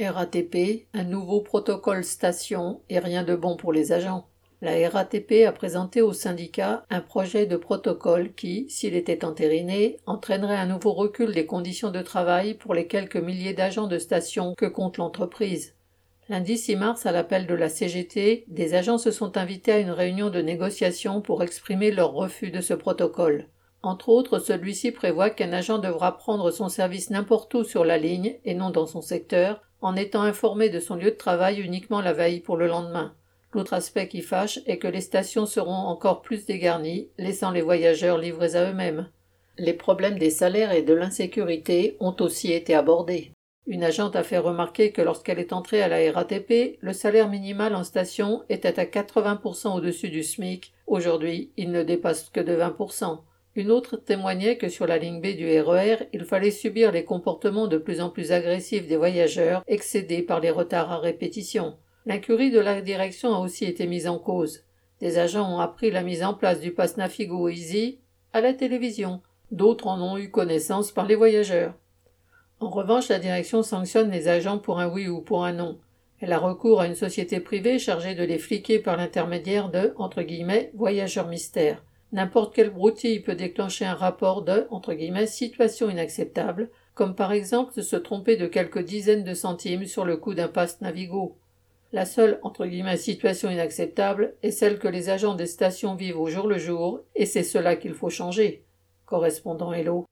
RATP, un nouveau protocole station et rien de bon pour les agents. La RATP a présenté au syndicat un projet de protocole qui, s'il était entériné, entraînerait un nouveau recul des conditions de travail pour les quelques milliers d'agents de station que compte l'entreprise. Lundi 6 mars, à l'appel de la CGT, des agents se sont invités à une réunion de négociation pour exprimer leur refus de ce protocole. Entre autres, celui-ci prévoit qu'un agent devra prendre son service n'importe où sur la ligne et non dans son secteur, en étant informé de son lieu de travail uniquement la veille pour le lendemain. L'autre aspect qui fâche est que les stations seront encore plus dégarnies, laissant les voyageurs livrés à eux-mêmes. Les problèmes des salaires et de l'insécurité ont aussi été abordés. Une agente a fait remarquer que lorsqu'elle est entrée à la RATP, le salaire minimal en station était à 80% au-dessus du SMIC. Aujourd'hui, il ne dépasse que de 20%. Une autre témoignait que sur la ligne B du RER, il fallait subir les comportements de plus en plus agressifs des voyageurs, excédés par les retards à répétition. L'incurie de la direction a aussi été mise en cause. Des agents ont appris la mise en place du pass Nafigo Easy à la télévision. D'autres en ont eu connaissance par les voyageurs. En revanche, la direction sanctionne les agents pour un oui ou pour un non. Elle a recours à une société privée chargée de les fliquer par l'intermédiaire de entre guillemets voyageurs mystères. N'importe quelle broutille peut déclencher un rapport de situation inacceptable, comme par exemple de se tromper de quelques dizaines de centimes sur le coût d'un passe Navigo. La seule entre guillemets, situation inacceptable est celle que les agents des stations vivent au jour le jour, et c'est cela qu'il faut changer. Correspondant Hello.